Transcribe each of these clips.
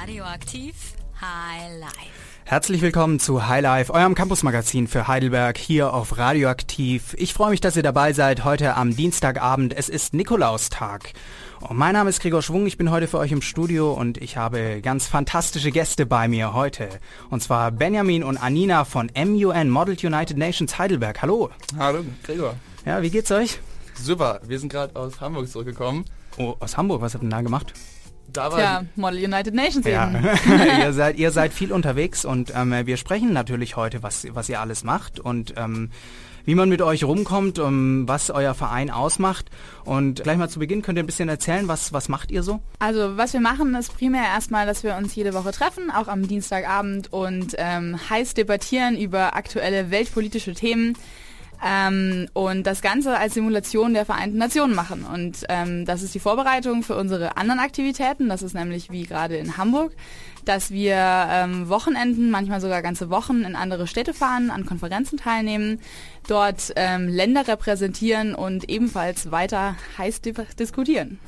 Radioaktiv High Life. Herzlich willkommen zu High Life, eurem Campusmagazin für Heidelberg hier auf Radioaktiv. Ich freue mich, dass ihr dabei seid heute am Dienstagabend. Es ist Nikolaustag. Und mein Name ist Gregor Schwung, ich bin heute für euch im Studio und ich habe ganz fantastische Gäste bei mir heute. Und zwar Benjamin und Anina von MUN, Model United Nations Heidelberg. Hallo. Hallo, Gregor. Ja, wie geht's euch? Super, wir sind gerade aus Hamburg zurückgekommen. Oh, aus Hamburg, was habt ihr denn da gemacht? Da war Tja, Model United Nations Ja, eben. ihr, seid, ihr seid viel unterwegs und ähm, wir sprechen natürlich heute, was, was ihr alles macht und ähm, wie man mit euch rumkommt, ähm, was euer Verein ausmacht. Und gleich mal zu Beginn könnt ihr ein bisschen erzählen, was, was macht ihr so? Also was wir machen, ist primär erstmal, dass wir uns jede Woche treffen, auch am Dienstagabend und ähm, heiß debattieren über aktuelle weltpolitische Themen. Ähm, und das Ganze als Simulation der Vereinten Nationen machen. Und ähm, das ist die Vorbereitung für unsere anderen Aktivitäten. Das ist nämlich wie gerade in Hamburg, dass wir ähm, Wochenenden, manchmal sogar ganze Wochen in andere Städte fahren, an Konferenzen teilnehmen, dort ähm, Länder repräsentieren und ebenfalls weiter heiß di diskutieren.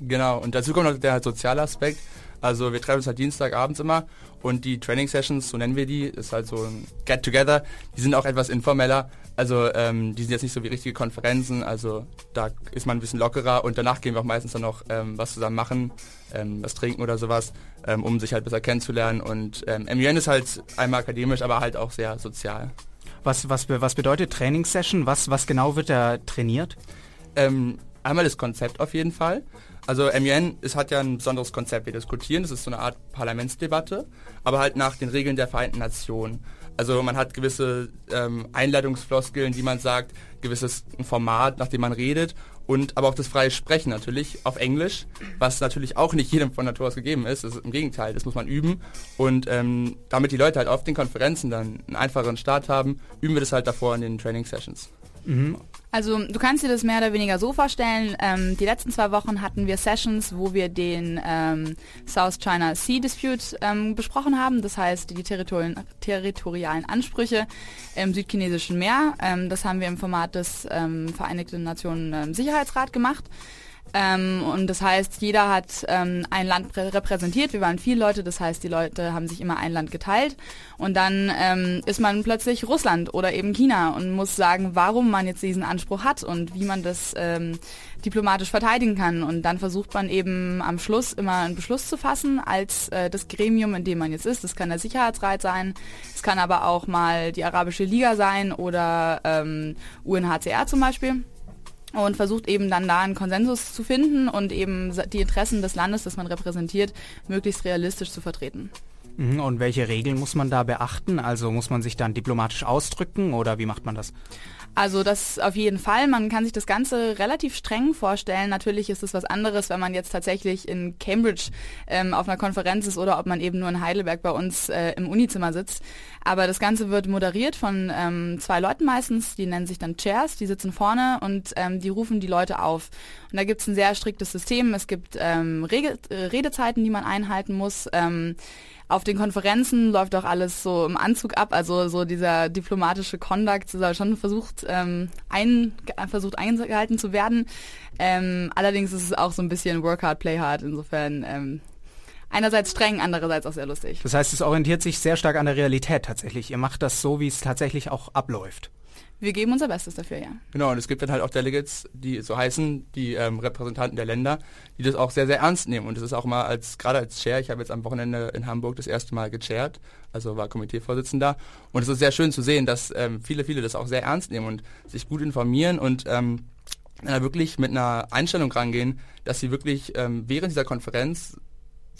Genau, und dazu kommt noch der soziale Aspekt. Also wir treffen uns halt Dienstagabends immer und die Training Sessions, so nennen wir die, ist halt so ein Get-Together, die sind auch etwas informeller. Also ähm, die sind jetzt nicht so wie richtige Konferenzen, also da ist man ein bisschen lockerer und danach gehen wir auch meistens dann noch ähm, was zusammen machen, ähm, was trinken oder sowas, ähm, um sich halt besser kennenzulernen. Und ähm, MUN ist halt einmal akademisch, aber halt auch sehr sozial. Was, was, was bedeutet Trainingssession? Was, was genau wird da trainiert? Ähm, einmal das Konzept auf jeden Fall. Also MUN es hat ja ein besonderes Konzept. Wir diskutieren, das ist so eine Art Parlamentsdebatte, aber halt nach den Regeln der Vereinten Nationen. Also man hat gewisse ähm, Einleitungsfloskeln, die man sagt, gewisses Format, nach dem man redet und aber auch das freie Sprechen natürlich auf Englisch, was natürlich auch nicht jedem von Natur aus gegeben ist. Das ist Im Gegenteil, das muss man üben und ähm, damit die Leute halt auf den Konferenzen dann einen einfacheren Start haben, üben wir das halt davor in den Training Sessions. Also du kannst dir das mehr oder weniger so vorstellen. Ähm, die letzten zwei Wochen hatten wir Sessions, wo wir den ähm, South China Sea Dispute ähm, besprochen haben. Das heißt die territorien, territorialen Ansprüche im südchinesischen Meer. Ähm, das haben wir im Format des ähm, Vereinigten Nationen ähm, Sicherheitsrat gemacht. Ähm, und das heißt, jeder hat ähm, ein Land prä- repräsentiert. Wir waren viele Leute, das heißt, die Leute haben sich immer ein Land geteilt. Und dann ähm, ist man plötzlich Russland oder eben China und muss sagen, warum man jetzt diesen Anspruch hat und wie man das ähm, diplomatisch verteidigen kann. Und dann versucht man eben am Schluss immer einen Beschluss zu fassen als äh, das Gremium, in dem man jetzt ist. Das kann der Sicherheitsrat sein, es kann aber auch mal die Arabische Liga sein oder ähm, UNHCR zum Beispiel und versucht eben dann da einen Konsensus zu finden und eben die Interessen des Landes, das man repräsentiert, möglichst realistisch zu vertreten. Mhm, Und welche Regeln muss man da beachten? Also muss man sich dann diplomatisch ausdrücken oder wie macht man das? Also das auf jeden Fall. Man kann sich das Ganze relativ streng vorstellen. Natürlich ist es was anderes, wenn man jetzt tatsächlich in Cambridge ähm, auf einer Konferenz ist oder ob man eben nur in Heidelberg bei uns äh, im Unizimmer sitzt. Aber das Ganze wird moderiert von ähm, zwei Leuten meistens, die nennen sich dann Chairs, die sitzen vorne und ähm, die rufen die Leute auf. Und da gibt es ein sehr striktes System. Es gibt ähm, Rege Redezeiten, die man einhalten muss. Ähm, auf den Konferenzen läuft auch alles so im Anzug ab, also so dieser diplomatische Conduct soll schon versucht, ähm, ein, versucht eingehalten zu werden. Ähm, allerdings ist es auch so ein bisschen Work hard, play hard, insofern ähm, einerseits streng, andererseits auch sehr lustig. Das heißt, es orientiert sich sehr stark an der Realität tatsächlich. Ihr macht das so, wie es tatsächlich auch abläuft. Wir geben unser Bestes dafür, ja. Genau, und es gibt dann halt auch Delegates, die so heißen, die ähm, Repräsentanten der Länder, die das auch sehr, sehr ernst nehmen. Und das ist auch mal als, gerade als Chair, ich habe jetzt am Wochenende in Hamburg das erste Mal gechairt, also war Komiteevorsitzender. Und es ist sehr schön zu sehen, dass ähm, viele, viele das auch sehr ernst nehmen und sich gut informieren und ähm, wirklich mit einer Einstellung rangehen, dass sie wirklich ähm, während dieser Konferenz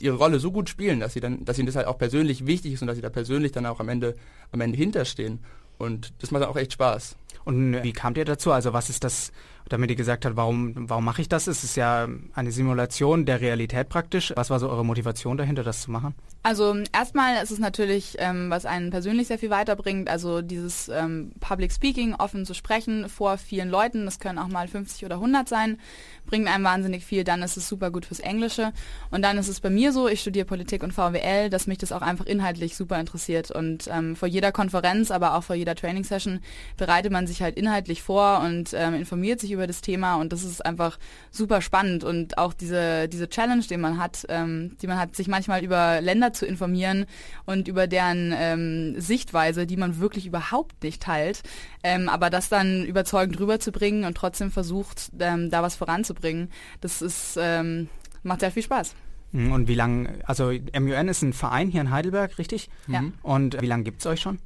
ihre Rolle so gut spielen, dass sie dann, dass ihnen das halt auch persönlich wichtig ist und dass sie da persönlich dann auch am Ende, am Ende hinterstehen. Und das macht dann auch echt Spaß. Und wie kamt ihr dazu? Also was ist das, damit ihr gesagt habt, warum, warum mache ich das? Es ist ja eine Simulation der Realität praktisch. Was war so eure Motivation dahinter, das zu machen? Also erstmal ist es natürlich, ähm, was einen persönlich sehr viel weiterbringt, also dieses ähm, Public Speaking, offen zu sprechen vor vielen Leuten, das können auch mal 50 oder 100 sein, bringt einem wahnsinnig viel, dann ist es super gut fürs Englische und dann ist es bei mir so, ich studiere Politik und VWL, dass mich das auch einfach inhaltlich super interessiert und ähm, vor jeder Konferenz, aber auch vor jeder Training Session bereitet man sich halt inhaltlich vor und ähm, informiert sich über über das Thema und das ist einfach super spannend und auch diese, diese Challenge, die man hat, ähm, die man hat, sich manchmal über Länder zu informieren und über deren ähm, Sichtweise, die man wirklich überhaupt nicht teilt, ähm, aber das dann überzeugend rüberzubringen und trotzdem versucht, ähm, da was voranzubringen, das ist, ähm, macht sehr viel Spaß. Mhm, und wie lange, also MUN ist ein Verein hier in Heidelberg, richtig? Ja. Und wie lange gibt es euch schon?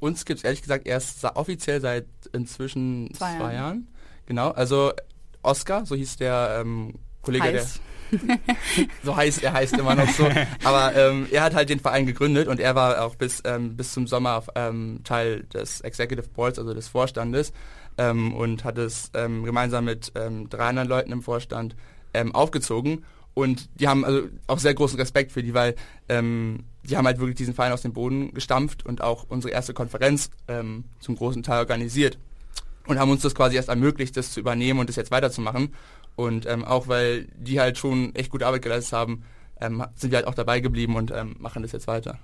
Uns gibt es ehrlich gesagt erst offiziell seit inzwischen Zwei zwei, Jahren. Jahren. Genau, also Oscar, so hieß der ähm, Kollege, Heiß. der so heißt er heißt immer noch so. Aber ähm, er hat halt den Verein gegründet und er war auch bis ähm, bis zum Sommer ähm, Teil des Executive Boards, also des Vorstandes ähm, und hat es ähm, gemeinsam mit ähm, drei anderen Leuten im Vorstand aufgezogen. Und die haben also auch sehr großen Respekt für die, weil die haben halt wirklich diesen Verein aus dem Boden gestampft und auch unsere erste Konferenz zum großen Teil organisiert und haben uns das quasi erst ermöglicht, das zu übernehmen und das jetzt weiterzumachen. Und ähm, auch weil die halt schon echt gute Arbeit geleistet haben, ähm, sind wir halt auch dabei geblieben und ähm, machen das jetzt weiter.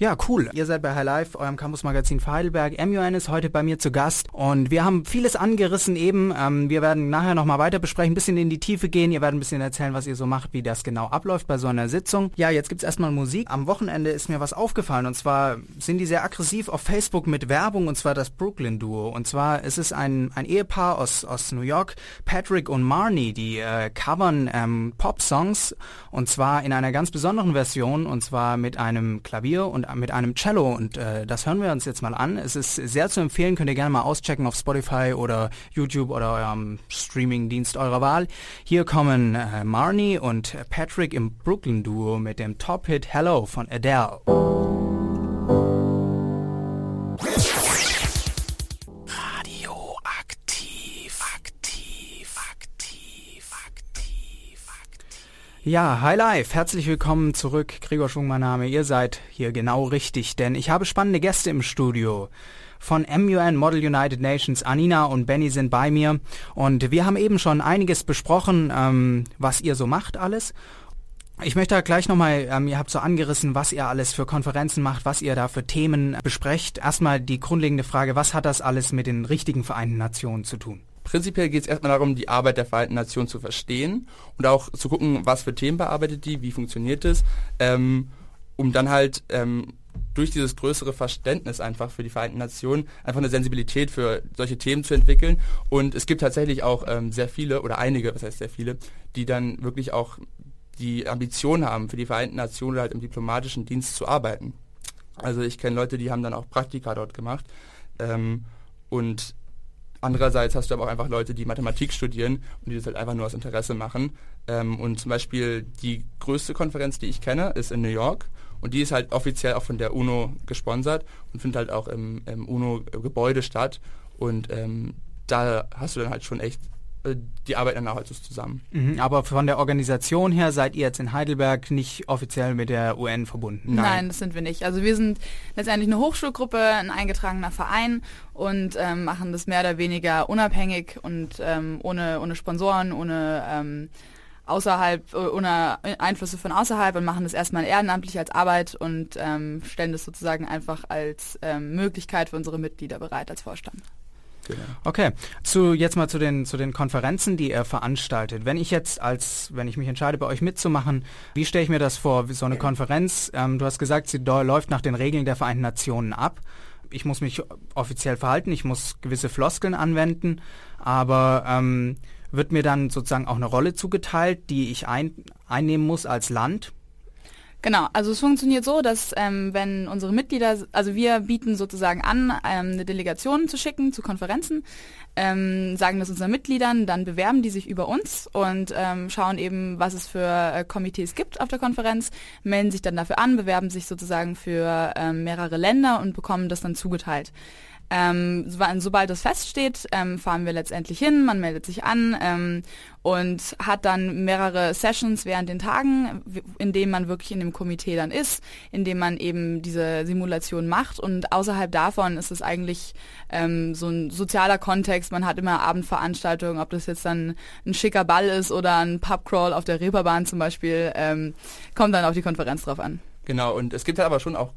Ja, cool. Ihr seid bei High eurem Campusmagazin für Heidelberg. MUN ist heute bei mir zu Gast und wir haben vieles angerissen eben. Ähm, wir werden nachher nochmal weiter besprechen, ein bisschen in die Tiefe gehen. Ihr werdet ein bisschen erzählen, was ihr so macht, wie das genau abläuft bei so einer Sitzung. Ja, jetzt gibt's erstmal Musik. Am Wochenende ist mir was aufgefallen und zwar sind die sehr aggressiv auf Facebook mit Werbung und zwar das Brooklyn Duo. Und zwar ist es ein, ein Ehepaar aus, aus New York, Patrick und Marnie, die äh, covern ähm, Pop-Songs und zwar in einer ganz besonderen Version und zwar mit einem Klavier und mit einem Cello und äh, das hören wir uns jetzt mal an. Es ist sehr zu empfehlen, könnt ihr gerne mal auschecken auf Spotify oder YouTube oder eurem Streaming-Dienst eurer Wahl. Hier kommen äh, Marnie und Patrick im Brooklyn Duo mit dem Top-Hit Hello von Adele. Ja, Hi Live, herzlich willkommen zurück. Gregor Schwung mein Name. Ihr seid hier genau richtig, denn ich habe spannende Gäste im Studio. Von MUN Model United Nations, Anina und Benny sind bei mir und wir haben eben schon einiges besprochen, ähm, was ihr so macht alles. Ich möchte da gleich nochmal, ähm, ihr habt so angerissen, was ihr alles für Konferenzen macht, was ihr da für Themen besprecht. Erstmal die grundlegende Frage, was hat das alles mit den richtigen Vereinten Nationen zu tun? Prinzipiell geht es erstmal darum, die Arbeit der Vereinten Nationen zu verstehen und auch zu gucken, was für Themen bearbeitet die, wie funktioniert es, ähm, um dann halt ähm, durch dieses größere Verständnis einfach für die Vereinten Nationen einfach eine Sensibilität für solche Themen zu entwickeln. Und es gibt tatsächlich auch ähm, sehr viele oder einige, was heißt sehr viele, die dann wirklich auch die Ambition haben, für die Vereinten Nationen halt im diplomatischen Dienst zu arbeiten. Also ich kenne Leute, die haben dann auch Praktika dort gemacht. Ähm, und andererseits hast du aber auch einfach Leute, die Mathematik studieren und die das halt einfach nur aus Interesse machen. Ähm, und zum Beispiel die größte Konferenz, die ich kenne, ist in New York. Und die ist halt offiziell auch von der UNO gesponsert und findet halt auch im, im UNO-Gebäude statt. Und ähm, da hast du dann halt schon echt, die arbeiten dann auch halt so zusammen. Mhm, aber von der Organisation her seid ihr jetzt in Heidelberg nicht offiziell mit der UN verbunden? Nein. Nein. das sind wir nicht. Also wir sind letztendlich eine Hochschulgruppe, ein eingetragener Verein und ähm, machen das mehr oder weniger unabhängig und ähm, ohne, ohne Sponsoren, ohne ähm, außerhalb, äh, ohne Einflüsse von außerhalb und machen das erstmal ehrenamtlich als Arbeit und ähm, stellen das sozusagen einfach als ähm, Möglichkeit für unsere Mitglieder bereit als Vorstand. Genau. Okay, zu, jetzt mal zu den, zu den Konferenzen, die ihr veranstaltet. Wenn ich jetzt als, wenn ich mich entscheide, bei euch mitzumachen, wie stelle ich mir das vor, so eine Konferenz? Ähm, du hast gesagt, sie läuft nach den Regeln der Vereinten Nationen ab. Ich muss mich offiziell verhalten, ich muss gewisse Floskeln anwenden, aber ähm, wird mir dann sozusagen auch eine Rolle zugeteilt, die ich ein, einnehmen muss als Land? Genau, also es funktioniert so, dass ähm, wenn unsere Mitglieder, also wir bieten sozusagen an, ähm, eine Delegation zu schicken zu Konferenzen, ähm, sagen das unseren Mitgliedern, dann bewerben die sich über uns und ähm, schauen eben, was es für äh, Komitees gibt auf der Konferenz, melden sich dann dafür an, bewerben sich sozusagen für ähm, mehrere Länder und bekommen das dann zugeteilt. Ähm, so- sobald das feststeht, ähm, fahren wir letztendlich hin, man meldet sich an ähm, und hat dann mehrere Sessions während den Tagen, in denen man wirklich in dem Komitee dann ist, in dem man eben diese Simulation macht und außerhalb davon ist es eigentlich ähm, so ein sozialer Kontext, man hat immer Abendveranstaltungen, ob das jetzt dann ein schicker Ball ist oder ein Pubcrawl auf der Reeperbahn zum Beispiel, ähm, kommt dann auf die Konferenz drauf an. Genau, und es gibt halt aber schon auch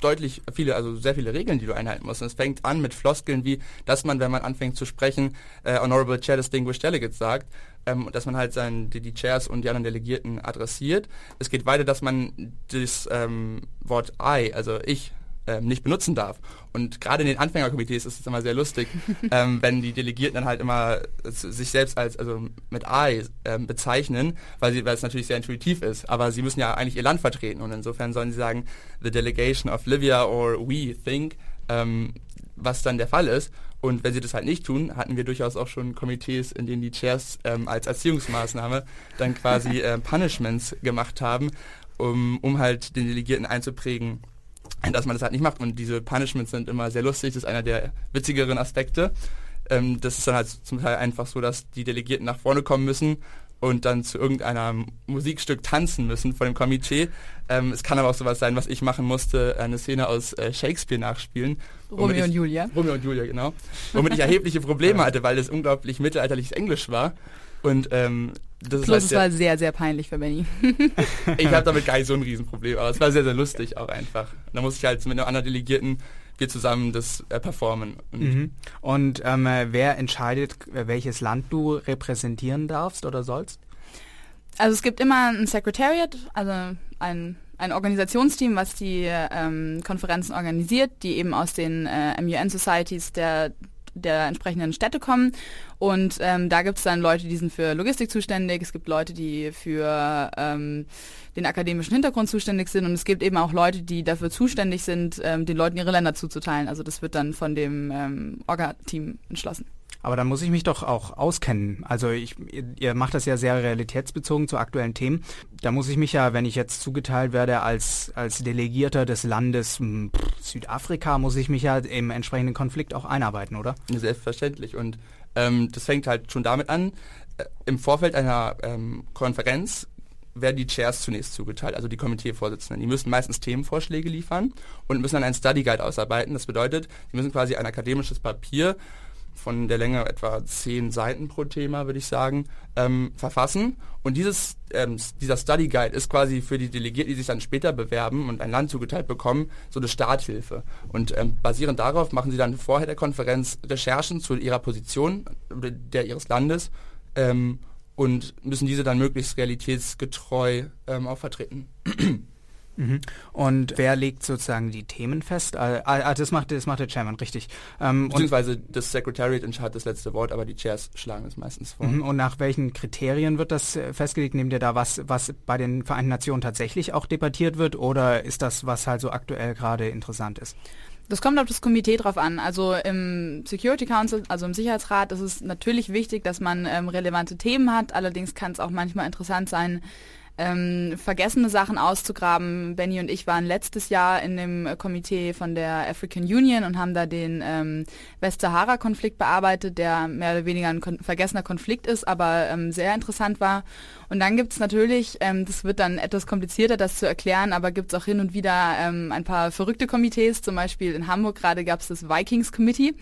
deutlich viele, also sehr viele Regeln, die du einhalten musst. Und es fängt an mit Floskeln wie, dass man, wenn man anfängt zu sprechen, äh, Honorable Chair Distinguished Delegates sagt, ähm, dass man halt sein, die, die, Chairs und die anderen Delegierten adressiert. Es geht weiter, dass man das ähm, Wort I, also ich, ähm, nicht benutzen darf. Und gerade in den Anfängerkomitees ist es immer sehr lustig, ähm, wenn die Delegierten dann halt immer sich selbst als also mit I ähm, bezeichnen, weil, sie, weil es natürlich sehr intuitiv ist. Aber sie müssen ja eigentlich ihr Land vertreten und insofern sollen sie sagen, the delegation of Livia or we think, ähm, was dann der Fall ist. Und wenn sie das halt nicht tun, hatten wir durchaus auch schon Komitees, in denen die Chairs ähm, als Erziehungsmaßnahme dann quasi äh, Punishments gemacht haben, um, um halt den Delegierten einzuprägen, dass man das halt nicht macht. Und diese Punishments sind immer sehr lustig, das ist einer der witzigeren Aspekte. Ähm, das ist dann halt zum Teil einfach so, dass die Delegierten nach vorne kommen müssen und dann zu irgendeinem Musikstück tanzen müssen vor dem Komitee. Ähm, es kann aber auch sowas sein, was ich machen musste, eine Szene aus äh, Shakespeare nachspielen. Romeo und Julia. Romeo und Julia, genau. Womit ich erhebliche Probleme hatte, weil es unglaublich mittelalterliches Englisch war. Und ähm, das Plus, es war sehr, sehr peinlich für Benny. ich habe damit gar nicht so ein Riesenproblem, aber es war sehr, sehr lustig auch einfach. Da musste ich halt mit einem anderen Delegierten wir zusammen das äh, performen. Und, mhm. und ähm, äh, wer entscheidet, äh, welches Land du repräsentieren darfst oder sollst? Also es gibt immer ein Secretariat, also ein, ein Organisationsteam, was die ähm, Konferenzen organisiert, die eben aus den äh, MUN-Societies der der entsprechenden Städte kommen. Und ähm, da gibt es dann Leute, die sind für Logistik zuständig, es gibt Leute, die für ähm, den akademischen Hintergrund zuständig sind und es gibt eben auch Leute, die dafür zuständig sind, ähm, den Leuten ihre Länder zuzuteilen. Also das wird dann von dem ähm, Orga-Team entschlossen. Aber dann muss ich mich doch auch auskennen. Also ich, ihr macht das ja sehr realitätsbezogen zu aktuellen Themen. Da muss ich mich ja, wenn ich jetzt zugeteilt werde als, als Delegierter des Landes hm, pff, Südafrika, muss ich mich ja im entsprechenden Konflikt auch einarbeiten, oder? Selbstverständlich. Und ähm, das fängt halt schon damit an. Äh, Im Vorfeld einer ähm, Konferenz werden die Chairs zunächst zugeteilt, also die Komiteevorsitzenden. Die müssen meistens Themenvorschläge liefern und müssen dann einen Study Guide ausarbeiten. Das bedeutet, sie müssen quasi ein akademisches Papier von der Länge etwa zehn Seiten pro Thema, würde ich sagen, ähm, verfassen. Und dieses, ähm, dieser Study Guide ist quasi für die Delegierten, die sich dann später bewerben und ein Land zugeteilt bekommen, so eine Starthilfe. Und ähm, basierend darauf machen sie dann vorher der Konferenz Recherchen zu ihrer Position, der ihres Landes, ähm, und müssen diese dann möglichst realitätsgetreu ähm, auch vertreten. Mhm. Und wer legt sozusagen die Themen fest? Ah, ah, das, macht, das macht der Chairman, richtig. Ähm, Beziehungsweise das Secretariat hat das letzte Wort, aber die Chairs schlagen es meistens vor. Mhm. Und nach welchen Kriterien wird das äh, festgelegt? Nehmt ihr da was, was bei den Vereinten Nationen tatsächlich auch debattiert wird oder ist das, was halt so aktuell gerade interessant ist? Das kommt auf das Komitee drauf an. Also im Security Council, also im Sicherheitsrat, ist es natürlich wichtig, dass man ähm, relevante Themen hat. Allerdings kann es auch manchmal interessant sein, ähm, vergessene Sachen auszugraben. Benny und ich waren letztes Jahr in dem Komitee von der African Union und haben da den ähm, Westsahara-Konflikt bearbeitet, der mehr oder weniger ein kon vergessener Konflikt ist, aber ähm, sehr interessant war. Und dann gibt es natürlich, ähm, das wird dann etwas komplizierter, das zu erklären, aber gibt es auch hin und wieder ähm, ein paar verrückte Komitees. Zum Beispiel in Hamburg gerade gab es das Vikings Committee.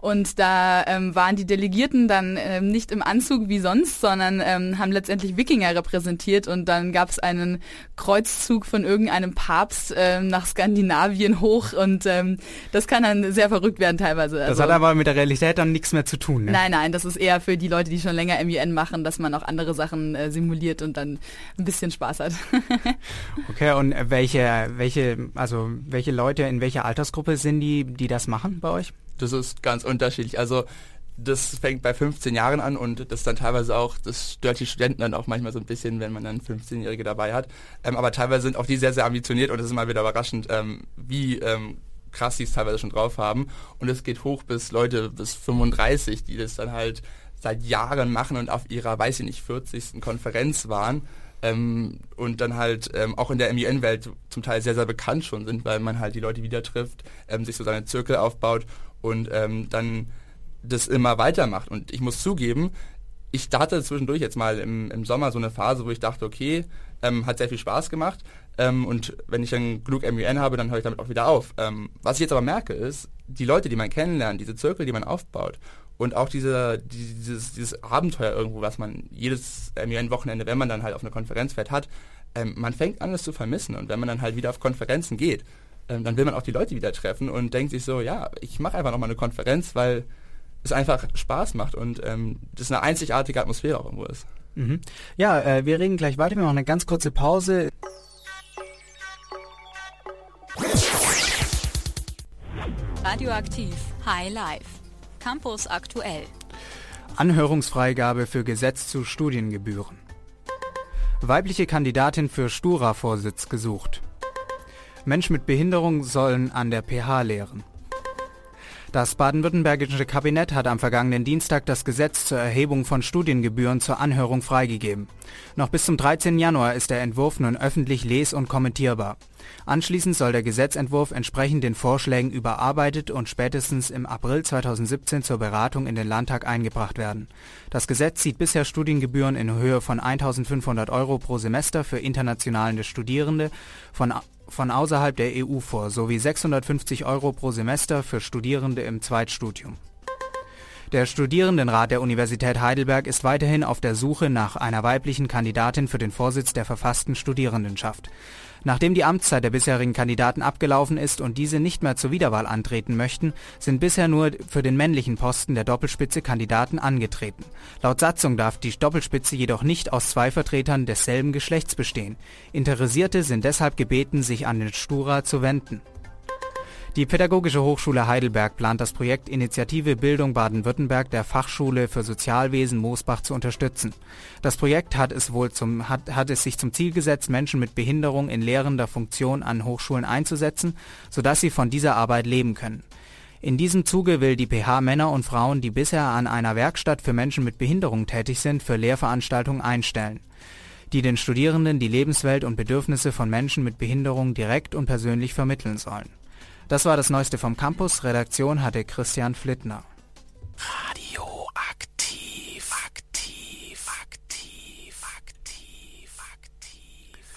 Und da ähm, waren die Delegierten dann ähm, nicht im Anzug wie sonst, sondern ähm, haben letztendlich Wikinger repräsentiert und dann gab es einen Kreuzzug von irgendeinem Papst ähm, nach Skandinavien hoch und ähm, das kann dann sehr verrückt werden teilweise. Das also, hat aber mit der Realität dann nichts mehr zu tun. Ne? Nein, nein, das ist eher für die Leute, die schon länger MUN machen, dass man auch andere Sachen äh, simuliert und dann ein bisschen Spaß hat. okay, und welche, welche, also welche Leute in welcher Altersgruppe sind die, die das machen bei euch? Das ist ganz unterschiedlich. Also das fängt bei 15 Jahren an und das dann teilweise auch, das stört die Studenten dann auch manchmal so ein bisschen, wenn man dann 15-Jährige dabei hat. Ähm, aber teilweise sind auch die sehr, sehr ambitioniert und es ist immer wieder überraschend, ähm, wie ähm, krass die es teilweise schon drauf haben. Und es geht hoch bis Leute bis 35, die das dann halt seit Jahren machen und auf ihrer, weiß ich nicht, 40. Konferenz waren. Ähm, und dann halt ähm, auch in der MUN-Welt zum Teil sehr, sehr bekannt schon sind, weil man halt die Leute wieder trifft, ähm, sich so seine Zirkel aufbaut und ähm, dann das immer weitermacht. Und ich muss zugeben, ich hatte zwischendurch jetzt mal im, im Sommer so eine Phase, wo ich dachte, okay, ähm, hat sehr viel Spaß gemacht. Ähm, und wenn ich dann genug MUN habe, dann höre ich damit auch wieder auf. Ähm, was ich jetzt aber merke, ist, die Leute, die man kennenlernt, diese Zirkel, die man aufbaut und auch diese, dieses, dieses Abenteuer irgendwo, was man jedes MUN-Wochenende, wenn man dann halt auf eine Konferenz fährt, hat, ähm, man fängt an, es zu vermissen. Und wenn man dann halt wieder auf Konferenzen geht, ähm, dann will man auch die Leute wieder treffen und denkt sich so, ja, ich mache einfach nochmal eine Konferenz, weil es einfach Spaß macht und ähm, das eine einzigartige Atmosphäre auch irgendwo ist. Mhm. Ja, äh, wir reden gleich weiter. Wir machen eine ganz kurze Pause. Radioaktiv High Life. Campus aktuell. Anhörungsfreigabe für Gesetz zu Studiengebühren. Weibliche Kandidatin für Stura-Vorsitz gesucht. Mensch mit Behinderung sollen an der PH lehren. Das baden-württembergische Kabinett hat am vergangenen Dienstag das Gesetz zur Erhebung von Studiengebühren zur Anhörung freigegeben. Noch bis zum 13. Januar ist der Entwurf nun öffentlich les- und kommentierbar. Anschließend soll der Gesetzentwurf entsprechend den Vorschlägen überarbeitet und spätestens im April 2017 zur Beratung in den Landtag eingebracht werden. Das Gesetz sieht bisher Studiengebühren in Höhe von 1.500 Euro pro Semester für internationale Studierende von von außerhalb der EU vor sowie 650 Euro pro Semester für Studierende im Zweitstudium. Der Studierendenrat der Universität Heidelberg ist weiterhin auf der Suche nach einer weiblichen Kandidatin für den Vorsitz der verfassten Studierendenschaft. Nachdem die Amtszeit der bisherigen Kandidaten abgelaufen ist und diese nicht mehr zur Wiederwahl antreten möchten, sind bisher nur für den männlichen Posten der Doppelspitze Kandidaten angetreten. Laut Satzung darf die Doppelspitze jedoch nicht aus zwei Vertretern desselben Geschlechts bestehen. Interessierte sind deshalb gebeten, sich an den Stura zu wenden. Die Pädagogische Hochschule Heidelberg plant das Projekt Initiative Bildung Baden-Württemberg der Fachschule für Sozialwesen Moosbach zu unterstützen. Das Projekt hat es wohl zum, hat, hat es sich zum Ziel gesetzt, Menschen mit Behinderung in lehrender Funktion an Hochschulen einzusetzen, sodass sie von dieser Arbeit leben können. In diesem Zuge will die PH Männer und Frauen, die bisher an einer Werkstatt für Menschen mit Behinderung tätig sind, für Lehrveranstaltungen einstellen die den Studierenden die Lebenswelt und Bedürfnisse von Menschen mit Behinderung direkt und persönlich vermitteln sollen. Das war das Neueste vom Campus. Redaktion hatte Christian Flittner. Radioaktiv, aktiv, aktiv, aktiv, aktiv.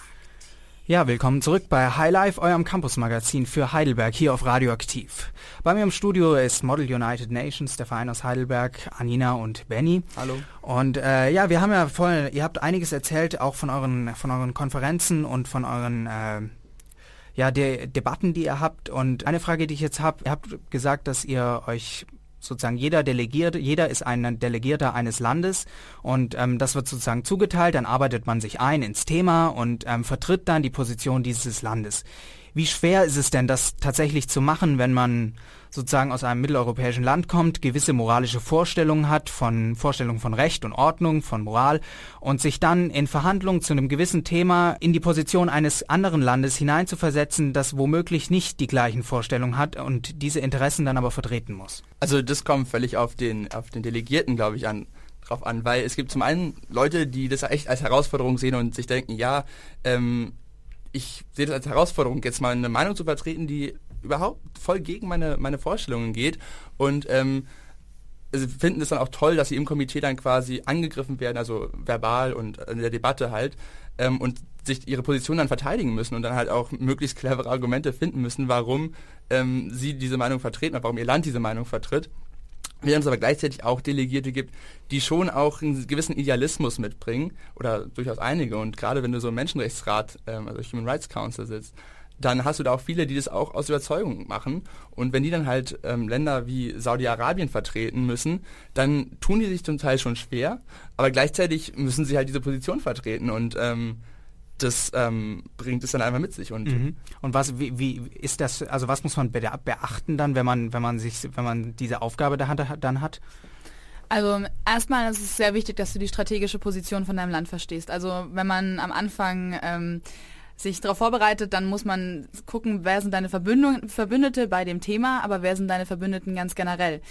Ja, willkommen zurück bei High Life, eurem Campus-Magazin für Heidelberg hier auf Radioaktiv. Bei mir im Studio ist Model United Nations, der Verein aus Heidelberg, Anina und Benny. Hallo. Und äh, ja, wir haben ja voll, ihr habt einiges erzählt, auch von euren, von euren Konferenzen und von euren äh, ja, der Debatten, die ihr habt. Und eine Frage, die ich jetzt habe, ihr habt gesagt, dass ihr euch sozusagen jeder Delegierte, jeder ist ein Delegierter eines Landes und ähm, das wird sozusagen zugeteilt, dann arbeitet man sich ein ins Thema und ähm, vertritt dann die Position dieses Landes. Wie schwer ist es denn, das tatsächlich zu machen, wenn man sozusagen aus einem mitteleuropäischen Land kommt, gewisse moralische Vorstellungen hat, von Vorstellungen von Recht und Ordnung, von Moral und sich dann in Verhandlungen zu einem gewissen Thema in die Position eines anderen Landes hineinzuversetzen, das womöglich nicht die gleichen Vorstellungen hat und diese Interessen dann aber vertreten muss? Also das kommt völlig auf den, auf den Delegierten, glaube ich, an drauf an, weil es gibt zum einen Leute, die das echt als Herausforderung sehen und sich denken, ja, ähm, ich sehe das als Herausforderung, jetzt mal eine Meinung zu vertreten, die überhaupt voll gegen meine, meine Vorstellungen geht. Und ähm, sie finden es dann auch toll, dass sie im Komitee dann quasi angegriffen werden, also verbal und in der Debatte halt, ähm, und sich ihre Position dann verteidigen müssen und dann halt auch möglichst clevere Argumente finden müssen, warum ähm, sie diese Meinung vertreten, warum ihr Land diese Meinung vertritt. Während es aber gleichzeitig auch Delegierte gibt, die schon auch einen gewissen Idealismus mitbringen, oder durchaus einige. Und gerade wenn du so im Menschenrechtsrat, ähm, also Human Rights Council sitzt, dann hast du da auch viele, die das auch aus Überzeugung machen. Und wenn die dann halt ähm, Länder wie Saudi-Arabien vertreten müssen, dann tun die sich zum Teil schon schwer, aber gleichzeitig müssen sie halt diese Position vertreten und ähm, das ähm, bringt es dann einmal mit sich. Und, mhm. und was, wie, wie ist das, also was muss man beachten dann, wenn man, wenn man sich, wenn man diese Aufgabe da hat, dann hat? Also erstmal ist es sehr wichtig, dass du die strategische Position von deinem Land verstehst. Also wenn man am Anfang ähm, sich darauf vorbereitet, dann muss man gucken, wer sind deine Verbündete bei dem Thema, aber wer sind deine Verbündeten ganz generell.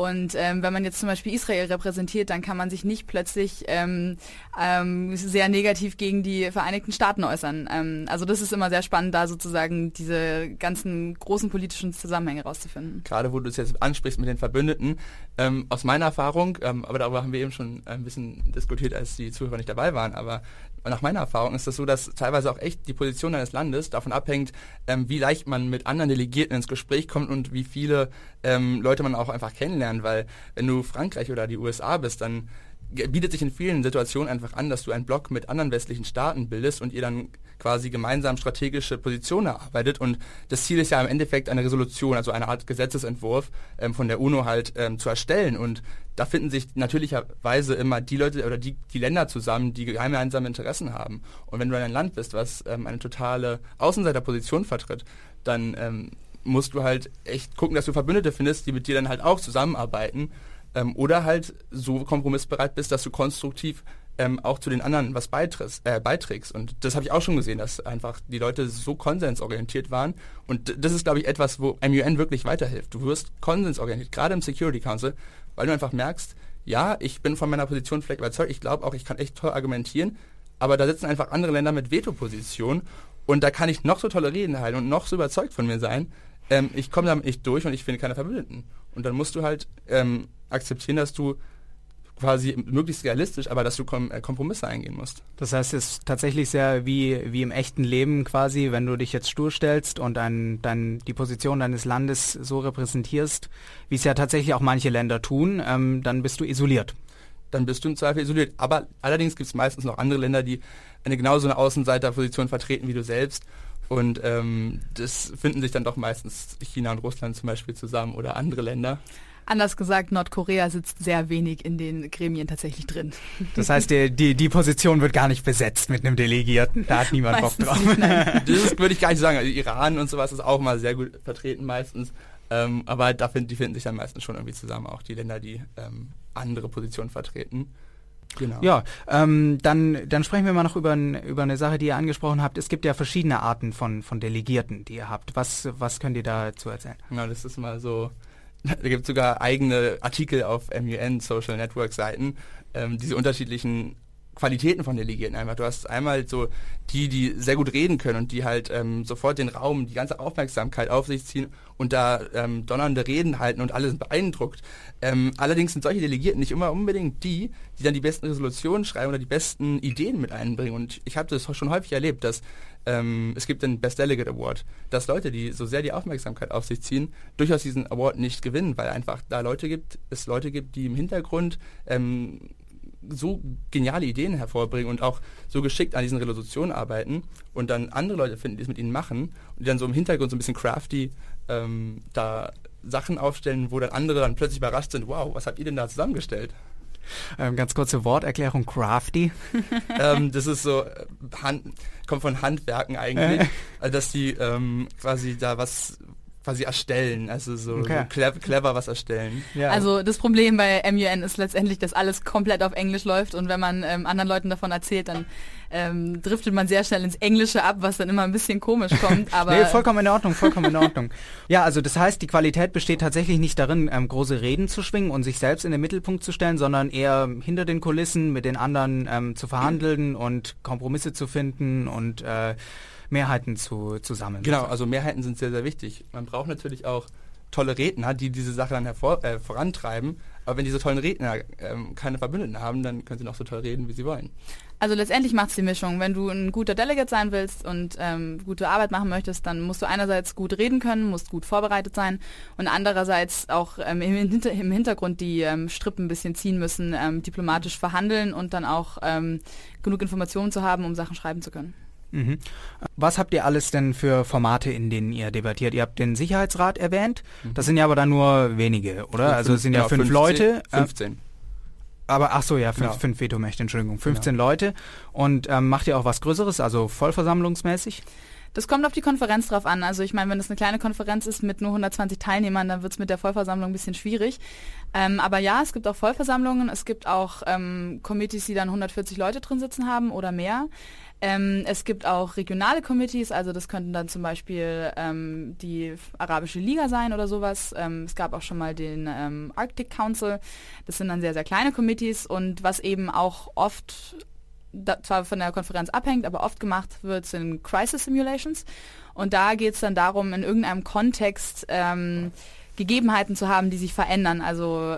Und ähm, wenn man jetzt zum Beispiel Israel repräsentiert, dann kann man sich nicht plötzlich ähm, ähm, sehr negativ gegen die Vereinigten Staaten äußern. Ähm, also das ist immer sehr spannend, da sozusagen diese ganzen großen politischen Zusammenhänge rauszufinden. Gerade wo du es jetzt ansprichst mit den Verbündeten, ähm, aus meiner Erfahrung, ähm, aber darüber haben wir eben schon ein bisschen diskutiert, als die Zuhörer nicht dabei waren, aber nach meiner Erfahrung ist das so, dass teilweise auch echt die Position eines Landes davon abhängt, ähm, wie leicht man mit anderen Delegierten ins Gespräch kommt und wie viele ähm, Leute man auch einfach kennenlernt, weil wenn du Frankreich oder die USA bist, dann bietet sich in vielen Situationen einfach an, dass du einen Block mit anderen westlichen Staaten bildest und ihr dann quasi gemeinsam strategische Positionen erarbeitet und das Ziel ist ja im Endeffekt eine Resolution, also eine Art Gesetzesentwurf ähm, von der UNO halt ähm, zu erstellen und da finden sich natürlicherweise immer die Leute oder die, die Länder zusammen, die gemeinsame Interessen haben. Und wenn du ein Land bist, was ähm, eine totale Außenseiterposition vertritt, dann ähm, musst du halt echt gucken, dass du Verbündete findest, die mit dir dann halt auch zusammenarbeiten ähm, oder halt so kompromissbereit bist, dass du konstruktiv ähm, auch zu den anderen was beiträgst. Äh, beiträgst. Und das habe ich auch schon gesehen, dass einfach die Leute so konsensorientiert waren. Und das ist, glaube ich, etwas, wo MUN wirklich weiterhilft. Du wirst konsensorientiert, gerade im Security Council, weil du einfach merkst, ja, ich bin von meiner Position vielleicht überzeugt, ich glaube auch, ich kann echt toll argumentieren, aber da sitzen einfach andere Länder mit Veto-Position und da kann ich noch so tolle Reden halten und noch so überzeugt von mir sein. Ähm, ich komme damit nicht durch und ich finde keine Verbündeten. Und dann musst du halt ähm, akzeptieren, dass du quasi möglichst realistisch, aber dass du Kom äh, Kompromisse eingehen musst. Das heißt, es ist tatsächlich sehr wie, wie im echten Leben quasi, wenn du dich jetzt stur stellst und ein, dein, die Position deines Landes so repräsentierst, wie es ja tatsächlich auch manche Länder tun, ähm, dann bist du isoliert. Dann bist du im Zweifel isoliert. Aber allerdings gibt es meistens noch andere Länder, die eine genauso eine Außenseiterposition vertreten wie du selbst. Und ähm, das finden sich dann doch meistens China und Russland zum Beispiel zusammen oder andere Länder. Anders gesagt, Nordkorea sitzt sehr wenig in den Gremien tatsächlich drin. Das heißt, die, die, die Position wird gar nicht besetzt mit einem Delegierten. Da hat niemand Meistens Bock drauf. nicht. Das würde ich gar nicht sagen. Also Iran und sowas ist auch mal sehr gut vertreten meistens. Ähm, aber da find, die finden sich dann meistens schon irgendwie zusammen, auch die Länder, die ähm, andere Positionen vertreten. Genau. Ja, ähm, dann, dann sprechen wir mal noch über, über eine Sache, die ihr angesprochen habt. Es gibt ja verschiedene Arten von, von Delegierten, die ihr habt. Was, was könnt ihr dazu erzählen? Ja, das ist mal so. Da gibt es sogar eigene Artikel auf MUN Social Network Seiten, ähm, diese unterschiedlichen Qualitäten von Delegierten einfach. Du hast einmal so die, die sehr gut reden können und die halt ähm, sofort den Raum, die ganze Aufmerksamkeit auf sich ziehen und da ähm, donnernde Reden halten und alles beeindruckt. Ähm, allerdings sind solche Delegierten nicht immer unbedingt die, die dann die besten Resolutionen schreiben oder die besten Ideen mit einbringen. Und ich habe das schon häufig erlebt, dass ähm, es gibt den Best Delegate Award, dass Leute, die so sehr die Aufmerksamkeit auf sich ziehen, durchaus diesen Award nicht gewinnen, weil einfach da Leute gibt, es Leute gibt, die im Hintergrund ähm, so geniale Ideen hervorbringen und auch so geschickt an diesen Resolutionen arbeiten und dann andere Leute finden, die es mit ihnen machen und die dann so im Hintergrund so ein bisschen crafty ähm, da Sachen aufstellen, wo dann andere dann plötzlich überrascht sind, wow, was habt ihr denn da zusammengestellt? Ähm, ganz kurze Worterklärung, crafty. ähm, das ist so, äh, Hand, kommt von Handwerken eigentlich, also dass die ähm, quasi da was quasi erstellen, also so, Okay. so clever, clever was erstellen. Ja. Also das Problem bei MUN ist letztendlich, dass alles komplett auf Englisch läuft und wenn man ähm, anderen Leuten davon erzählt, dann ähm, driftet man sehr schnell ins Englische ab, was dann immer ein bisschen komisch kommt. Aber nee, vollkommen in Ordnung, vollkommen in Ordnung. Ja, also das heißt, die Qualität besteht tatsächlich nicht darin, ähm, große Reden zu schwingen und sich selbst in den Mittelpunkt zu stellen, sondern eher hinter den Kulissen mit den anderen ähm, zu verhandeln und Kompromisse zu finden und äh, Mehrheiten zu, zu sammeln. Genau, also Mehrheiten sind sehr, sehr wichtig. Man braucht natürlich auch tolle Redner, die diese Sache dann hervor, äh, vorantreiben. Aber wenn diese tollen Redner ähm, keine Verbündeten haben, dann können sie noch so toll reden, wie sie wollen. Also letztendlich macht's die Mischung. Wenn du ein guter Delegate sein willst und ähm, gute Arbeit machen möchtest, dann musst du einerseits gut reden können, musst gut vorbereitet sein und andererseits auch ähm, im, Hinter im Hintergrund die ähm, Strippen ein bisschen ziehen müssen, ähm, diplomatisch verhandeln und dann auch ähm, genug Informationen zu haben, um Sachen schreiben zu können. Mhm. Was habt ihr alles denn für Formate, in denen ihr debattiert? Ihr habt den Sicherheitsrat erwähnt, das sind ja aber dann nur wenige, oder? Also es sind ja, fünf 15, Leute. äh, 15. Aber ach so, ja, fünf, Genau. fünf Vetomächte, Entschuldigung, 15 Leute. Und ähm, macht ihr auch was Größeres, also vollversammlungsmäßig? Das kommt auf die Konferenz drauf an. Also ich meine, wenn es eine kleine Konferenz ist mit nur 120 Teilnehmern, dann wird es mit der Vollversammlung ein bisschen schwierig. Ähm, aber ja, es gibt auch Vollversammlungen. Es gibt auch ähm, Committees, die dann 140 Leute drin sitzen haben oder mehr. Ähm, es gibt auch regionale Committees, also das könnten dann zum Beispiel ähm, die Arabische Liga sein oder sowas. Ähm, es gab auch schon mal den ähm, Arctic Council. Das sind dann sehr, sehr kleine Committees und was eben auch oft da, zwar von der Konferenz abhängt, aber oft gemacht wird, sind Crisis Simulations. Und da geht es dann darum, in irgendeinem Kontext ähm, Gegebenheiten zu haben, die sich verändern. Also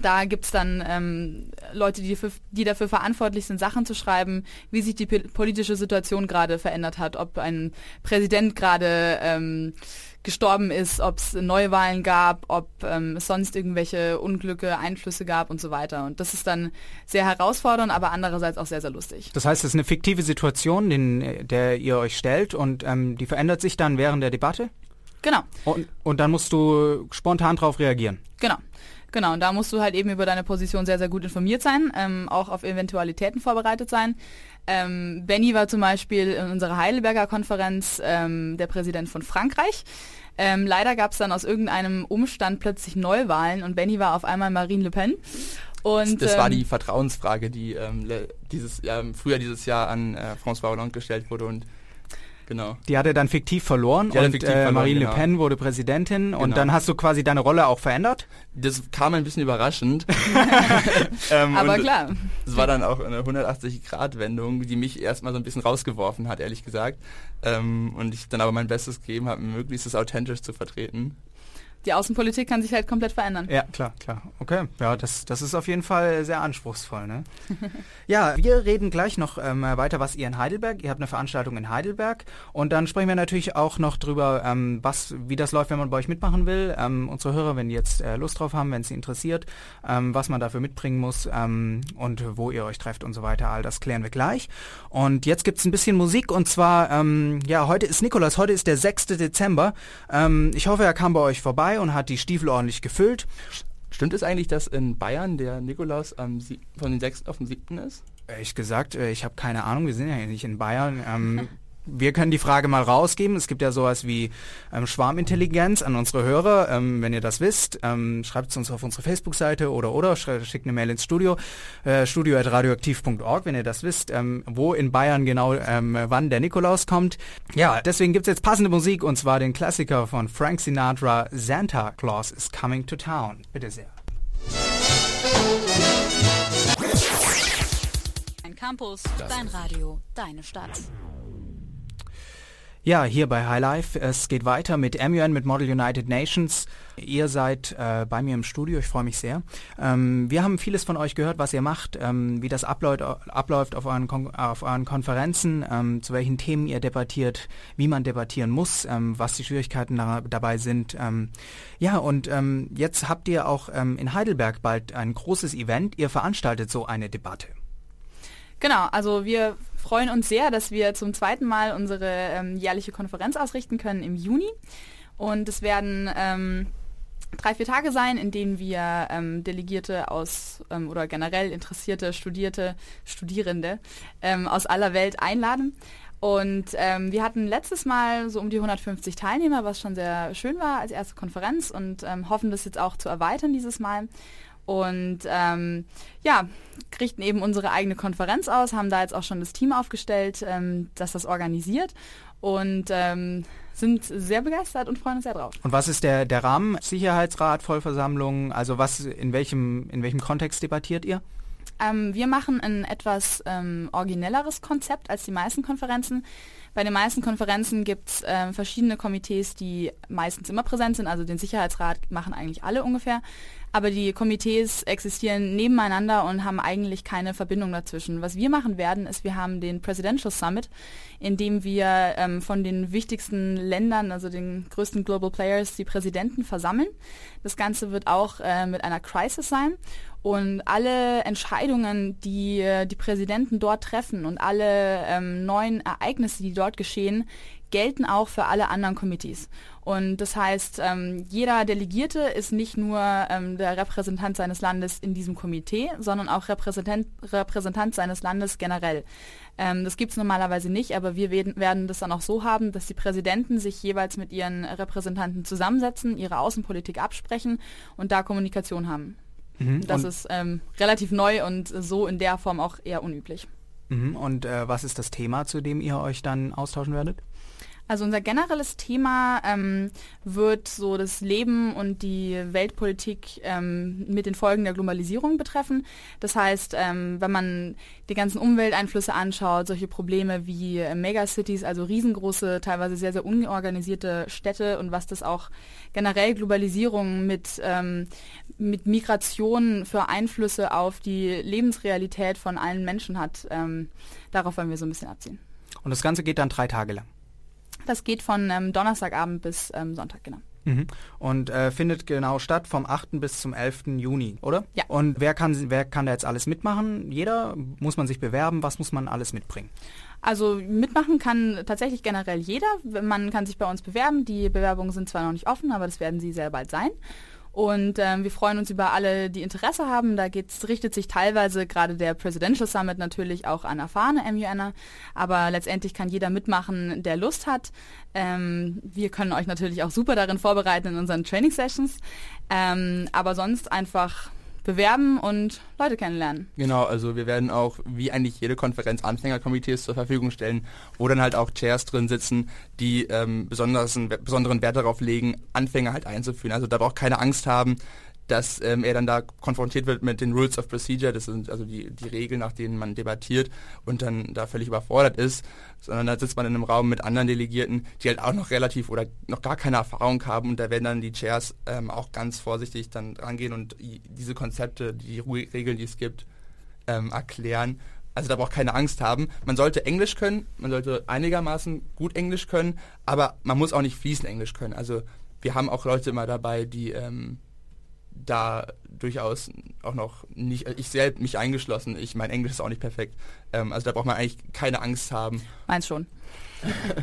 da gibt's dann ähm, Leute, die, dafür, die dafür verantwortlich sind, Sachen zu schreiben, wie sich die pol- politische Situation gerade verändert hat, ob ein Präsident gerade ähm, gestorben ist, ob es Neuwahlen gab, ob ähm, es sonst irgendwelche Unglücke, Einflüsse gab und so weiter. Und das ist dann sehr herausfordernd, aber andererseits auch sehr, sehr lustig. Das heißt, es ist eine fiktive Situation, den, der ihr euch stellt und ähm, die verändert sich dann während der Debatte? Genau. Und, und dann musst du spontan darauf reagieren. Genau. Genau, und da musst du halt eben über deine Position sehr, sehr gut informiert sein, ähm, auch auf Eventualitäten vorbereitet sein. Ähm, Benny war zum Beispiel in unserer Heidelberger Konferenz ähm, der Präsident von Frankreich. Ähm, leider gab es dann aus irgendeinem Umstand plötzlich Neuwahlen und Benny war auf einmal Marine Le Pen. Und, das war ähm, die Vertrauensfrage, die ähm, dieses, ja, im Frühjahr dieses Jahr an äh, François Hollande gestellt wurde und genau. Die hat er dann fiktiv verloren er und fiktiv äh, verloren, Marine genau. Le Pen wurde Präsidentin und Genau. dann hast du quasi deine Rolle auch verändert? Das kam ein bisschen überraschend. ähm, aber und klar. Es war dann auch eine 180-Grad-Wendung, die mich erstmal so ein bisschen rausgeworfen hat, ehrlich gesagt. Ähm, und ich dann aber mein Bestes gegeben habe, möglichst das authentisch zu vertreten. Die Außenpolitik kann sich halt komplett verändern. Ja, klar, klar. Okay, ja, das, das ist auf jeden Fall sehr anspruchsvoll. Ne? ja, wir reden gleich noch ähm, weiter, was ihr in Heidelberg, ihr habt eine Veranstaltung in Heidelberg und dann sprechen wir natürlich auch noch drüber, ähm, was, wie das läuft, wenn man bei euch mitmachen will. Ähm, unsere Hörer, wenn die jetzt äh, Lust drauf haben, wenn es sie interessiert, ähm, was man dafür mitbringen muss ähm, und wo ihr euch trefft und so weiter, all das klären wir gleich. Und jetzt gibt's ein bisschen Musik und zwar, ähm, ja, heute ist Nikolas, heute ist der 6. Dezember. Ich hoffe, er kam bei euch vorbei und hat die Stiefel ordentlich gefüllt. Stimmt es eigentlich, dass in Bayern der Nikolaus am von den 6. auf den 7. ist? Ehrlich gesagt, äh, ich habe keine Ahnung, wir sind ja nicht in Bayern. Ähm, wir können die Frage mal rausgeben. Es gibt ja sowas wie ähm, Schwarmintelligenz an unsere Hörer. Ähm, wenn ihr das wisst, ähm, schreibt es uns auf unsere Facebook-Seite oder oder schickt eine Mail ins Studio, äh, studio.radioaktiv.org, wenn ihr das wisst, ähm, wo in Bayern genau ähm, wann der Nikolaus kommt. Ja, deswegen gibt's jetzt passende Musik und zwar den Klassiker von Frank Sinatra, Santa Claus is Coming to Town. Bitte sehr. Dein Campus, dein Radio, deine Stadt. Ja, hier bei High Life. Es geht weiter mit MUN, mit Model United Nations. Ihr seid äh, bei mir im Studio, ich freue mich sehr. Ähm, wir haben vieles von euch gehört, was ihr macht, ähm, wie das abläuft, abläuft auf, euren auf euren Konferenzen, ähm, zu welchen Themen ihr debattiert, wie man debattieren muss, ähm, was die Schwierigkeiten da, dabei sind. Ähm, ja, und ähm, jetzt habt ihr auch in Heidelberg bald ein großes Event. Ihr veranstaltet so eine Debatte. Genau, also wir freuen uns sehr, dass wir zum zweiten Mal unsere ähm, jährliche Konferenz ausrichten können im Juni. Und es werden ähm, drei, vier Tage sein, in denen wir ähm, Delegierte aus ähm, oder generell interessierte Studierte, Studierende ähm, aus aller Welt einladen. Und ähm, wir hatten letztes Mal so um die 150 Teilnehmer, was schon sehr schön war als erste Konferenz und ähm, hoffen das jetzt auch zu erweitern dieses Mal. Und ähm, ja, richten eben unsere eigene Konferenz aus, haben da jetzt auch schon das Team aufgestellt, ähm, das das organisiert und ähm, sind sehr begeistert und freuen uns sehr drauf. Und was ist der, der Rahmen? Sicherheitsrat, Vollversammlung, also was, in welchem, in welchem Kontext debattiert ihr? Ähm, wir machen ein etwas ähm, originelleres Konzept als die meisten Konferenzen. Bei den meisten Konferenzen gibt es ähm, verschiedene Komitees, die meistens immer präsent sind. Also den Sicherheitsrat machen eigentlich alle ungefähr. Aber die Komitees existieren nebeneinander und haben eigentlich keine Verbindung dazwischen. Was wir machen werden, ist, wir haben den Presidential Summit, in dem wir ähm, von den wichtigsten Ländern, also den größten Global Players, die Präsidenten versammeln. Das Ganze wird auch äh, mit einer Crisis sein. Und alle Entscheidungen, die äh, die Präsidenten dort treffen und alle ähm, neuen Ereignisse, die dort geschehen, gelten auch für alle anderen Committees. Und das heißt, ähm, jeder Delegierte ist nicht nur ähm, der Repräsentant seines Landes in diesem Komitee, sondern auch Repräsentant, Repräsentant seines Landes generell. Ähm, das gibt es normalerweise nicht, aber wir werden, werden das dann auch so haben, dass die Präsidenten sich jeweils mit ihren Repräsentanten zusammensetzen, ihre Außenpolitik absprechen und da Kommunikation haben. Mhm. Das und, ist ähm, relativ neu und so in der Form auch eher unüblich. mhm. und äh, was ist das Thema, zu dem ihr euch dann austauschen werdet? Also unser generelles Thema ähm, wird so das Leben und die Weltpolitik ähm, mit den Folgen der Globalisierung betreffen. Das heißt, ähm, wenn man die ganzen Umwelteinflüsse anschaut, solche Probleme wie äh, Megacities, also riesengroße, teilweise sehr, sehr unorganisierte Städte und was das auch generell Globalisierung mit, ähm, mit Migration für Einflüsse auf die Lebensrealität von allen Menschen hat, ähm, darauf wollen wir so ein bisschen abziehen. Und das Ganze geht dann drei Tage lang. Das geht von ähm, Donnerstagabend bis ähm, Sonntag, genau. Mhm. Und äh, findet genau statt vom 8. bis zum 11. Juni, oder? Ja. Und wer kann, wer kann da jetzt alles mitmachen? Jeder? Muss man sich bewerben? Was muss man alles mitbringen? Also mitmachen kann tatsächlich generell jeder. Man kann sich bei uns bewerben. Die Bewerbungen sind zwar noch nicht offen, aber das werden sie sehr bald sein. Und ähm, wir freuen uns über alle, die Interesse haben. Da geht's, richtet sich teilweise gerade der Presidential Summit natürlich auch an erfahrene MUNer, aber letztendlich kann jeder mitmachen, der Lust hat. Ähm, wir können euch natürlich auch super darin vorbereiten in unseren Training Sessions, ähm, aber sonst einfach bewerben und Leute kennenlernen. Genau, also wir werden auch wie eigentlich jede Konferenz Anfängerkomitees zur Verfügung stellen, wo dann halt auch Chairs drin sitzen, die ähm, besonders, besonderen Wert darauf legen, Anfänger halt einzuführen. Also da braucht keine Angst haben, dass ähm, er dann da konfrontiert wird mit den Rules of Procedure, das sind also die, die Regeln, nach denen man debattiert und dann da völlig überfordert ist, sondern da sitzt man in einem Raum mit anderen Delegierten, die halt auch noch relativ oder noch gar keine Erfahrung haben und da werden dann die Chairs ähm, auch ganz vorsichtig dann rangehen und diese Konzepte, die Regeln, die es gibt, ähm, erklären. Also da braucht keine Angst haben. Man sollte Englisch können, man sollte einigermaßen gut Englisch können, aber man muss auch nicht fließend Englisch können. Also wir haben auch Leute immer dabei, die ähm, da durchaus auch noch nicht, ich selbst mich eingeschlossen, ich mein Englisch ist auch nicht perfekt. Ähm, also da braucht man eigentlich keine Angst haben. Meins schon.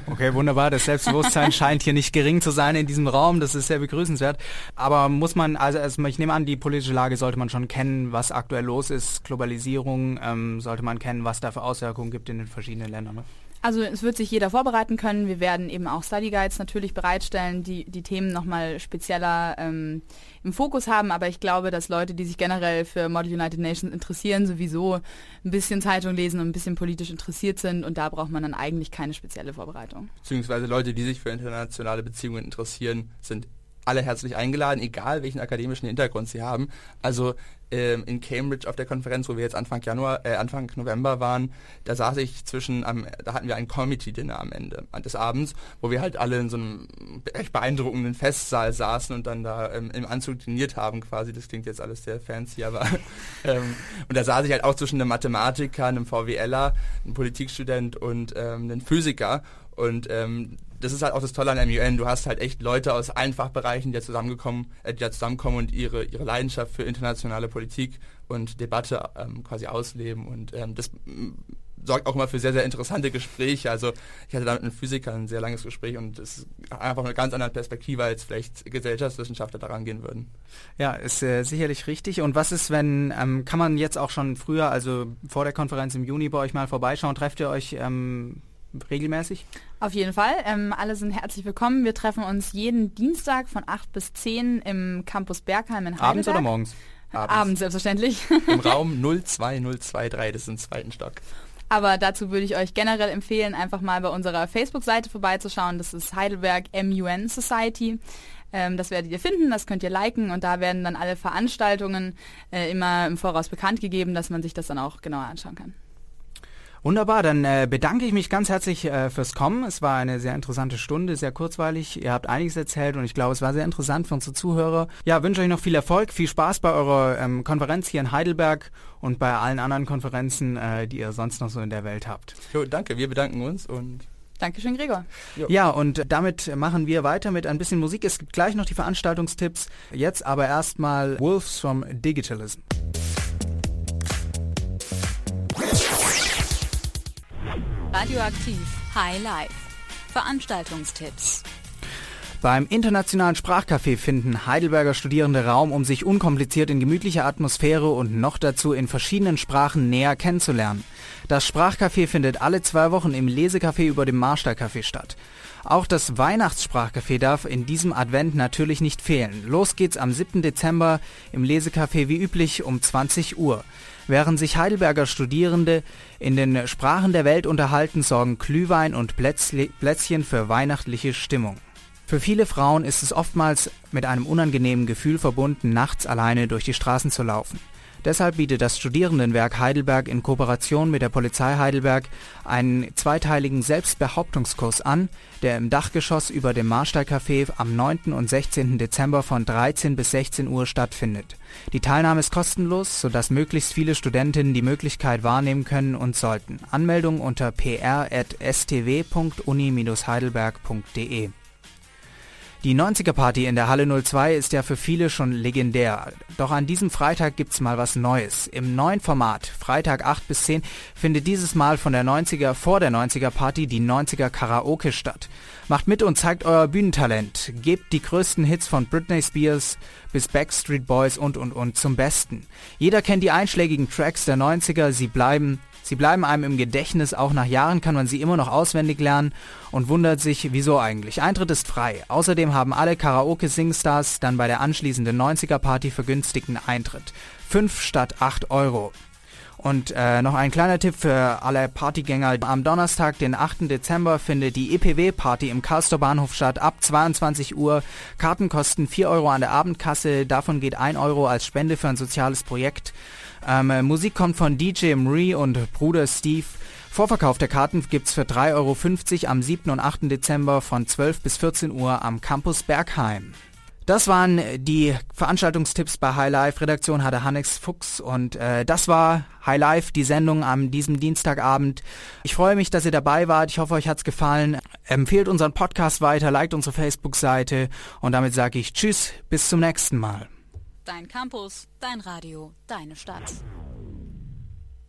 Okay, wunderbar. Das Selbstbewusstsein scheint hier nicht gering zu sein in diesem Raum. Das ist sehr begrüßenswert. Aber muss man, also, also ich nehme an, die politische Lage sollte man schon kennen, was aktuell los ist. Globalisierung, ähm, sollte man kennen, was da für Auswirkungen gibt in den verschiedenen Ländern. Ne? Also es wird sich jeder vorbereiten können. Wir werden eben auch Study Guides natürlich bereitstellen, die die Themen nochmal spezieller ähm, im Fokus haben. Aber ich glaube, dass Leute, die sich generell für Model United Nations interessieren, sowieso ein bisschen Zeitung lesen und ein bisschen politisch interessiert sind. Und da braucht man dann eigentlich keine spezielle Vorbereitung. Beziehungsweise Leute, die sich für internationale Beziehungen interessieren, sind alle herzlich eingeladen, egal welchen akademischen Hintergrund sie haben. Also ähm, in Cambridge auf der Konferenz, wo wir jetzt Anfang Januar, äh, Anfang November waren, da saß ich zwischen, am, da hatten wir ein Committee-Dinner am Ende des Abends, wo wir halt alle in so einem echt beeindruckenden Festsaal saßen und dann da ähm, im Anzug diniert haben quasi. Das klingt jetzt alles sehr fancy, aber ähm, und da saß ich halt auch zwischen einem Mathematiker, einem VWLer, einem Politikstudent und ähm, einem Physiker und ähm, das ist halt auch das Tolle an MUN. Du hast halt echt Leute aus allen Fachbereichen, die da zusammengekommen, äh, die da zusammenkommen und ihre, ihre Leidenschaft für internationale Politik und Debatte ähm, quasi ausleben. Und ähm, das mm, sorgt auch immer für sehr, sehr interessante Gespräche. Also ich hatte da mit einem Physiker ein sehr langes Gespräch und es ist einfach eine ganz andere Perspektive, als vielleicht Gesellschaftswissenschaftler daran gehen würden. Ja, ist äh, sicherlich richtig. Und was ist, wenn, ähm, kann man jetzt auch schon früher, also vor der Konferenz im Juni bei euch mal vorbeischauen? Trefft ihr euch ähm, regelmäßig? Auf jeden Fall. Ähm, alle sind herzlich willkommen. Wir treffen uns jeden Dienstag von 8 bis 10 im Campus Bergheim in Heidelberg. Abends oder morgens? Abends, Abends selbstverständlich. Im Raum 02023, das ist im zweiten Stock. Aber dazu würde ich euch generell empfehlen, einfach mal bei unserer Facebook-Seite vorbeizuschauen. Das ist Heidelberg MUN Society. Ähm, das werdet ihr finden, das könnt ihr liken und da werden dann alle Veranstaltungen äh, immer im Voraus bekannt gegeben, dass man sich das dann auch genauer anschauen kann. Wunderbar, dann äh, bedanke ich mich ganz herzlich äh, fürs Kommen. Es war eine sehr interessante Stunde, sehr kurzweilig. Ihr habt einiges erzählt und ich glaube, es war sehr interessant für unsere Zuhörer. Ja, wünsche euch noch viel Erfolg, viel Spaß bei eurer ähm, Konferenz hier in Heidelberg und bei allen anderen Konferenzen, äh, die ihr sonst noch so in der Welt habt. Jo, danke, wir bedanken uns und Dankeschön, Gregor. Jo. Ja, und damit machen wir weiter mit ein bisschen Musik. Es gibt gleich noch die Veranstaltungstipps. Jetzt aber erstmal Wolves from Digitalism. Radioaktiv High Life. Veranstaltungstipps. Beim internationalen Sprachcafé finden Heidelberger Studierende Raum, um sich unkompliziert in gemütlicher Atmosphäre und noch dazu in verschiedenen Sprachen näher kennenzulernen. Das Sprachcafé findet alle zwei Wochen im Lesecafé über dem Marstercafé statt. Auch das Weihnachtssprachcafé darf in diesem Advent natürlich nicht fehlen. Los geht's am 7. Dezember im Lesecafé wie üblich um 20 Uhr. Während sich Heidelberger Studierende in den Sprachen der Welt unterhalten, sorgen Glühwein und Plätzchen für weihnachtliche Stimmung. Für viele Frauen ist es oftmals mit einem unangenehmen Gefühl verbunden, nachts alleine durch die Straßen zu laufen. Deshalb bietet das Studierendenwerk Heidelberg in Kooperation mit der Polizei Heidelberg einen zweiteiligen Selbstbehauptungskurs an, der im Dachgeschoss über dem Marstallcafé am 9. und 16. Dezember von 13 bis 16 Uhr stattfindet. Die Teilnahme ist kostenlos, sodass möglichst viele Studentinnen die Möglichkeit wahrnehmen können und sollten. Anmeldung unter pr.stw.uni-heidelberg.de die 90er Party in der Halle 02 ist ja für viele schon legendär. Doch an diesem Freitag gibt's mal was Neues. Im neuen Format, Freitag 8 bis 10, findet dieses Mal von der 90er vor der 90er Party die 90er Karaoke statt. Macht mit und zeigt euer Bühnentalent. Gebt die größten Hits von Britney Spears bis Backstreet Boys und und und zum Besten. Jeder kennt die einschlägigen Tracks der 90er, sie bleiben Sie bleiben einem im Gedächtnis, auch nach Jahren kann man sie immer noch auswendig lernen und wundert sich, wieso eigentlich. Eintritt ist frei. Außerdem haben alle Karaoke-Singstars dann bei der anschließenden 90er-Party vergünstigten Eintritt. 5 statt 8 Euro. Und äh, noch ein kleiner Tipp für alle Partygänger. Am Donnerstag, den 8. Dezember, findet die EPW-Party im Karlstor Bahnhof statt. Ab 22 Uhr. Karten kosten 4 Euro an der Abendkasse. Davon geht 1 Euro als Spende für ein soziales Projekt. Ähm, äh, Musik kommt von DJ Marie und Bruder Steve. Vorverkauf der Karten gibt's für 3,50 Euro am 7. und 8. Dezember von 12 bis 14 Uhr am Campus Bergheim. Das waren die Veranstaltungstipps bei High Life. Redaktion hatte Hannes Fuchs und äh, das war High Life, die Sendung am diesem Dienstagabend. Ich freue mich, dass ihr dabei wart. Ich hoffe, euch hat's gefallen. Empfehlt unseren Podcast weiter, liked unsere Facebook-Seite und damit sage ich Tschüss, bis zum nächsten Mal. Dein Campus, dein Radio, deine Stadt.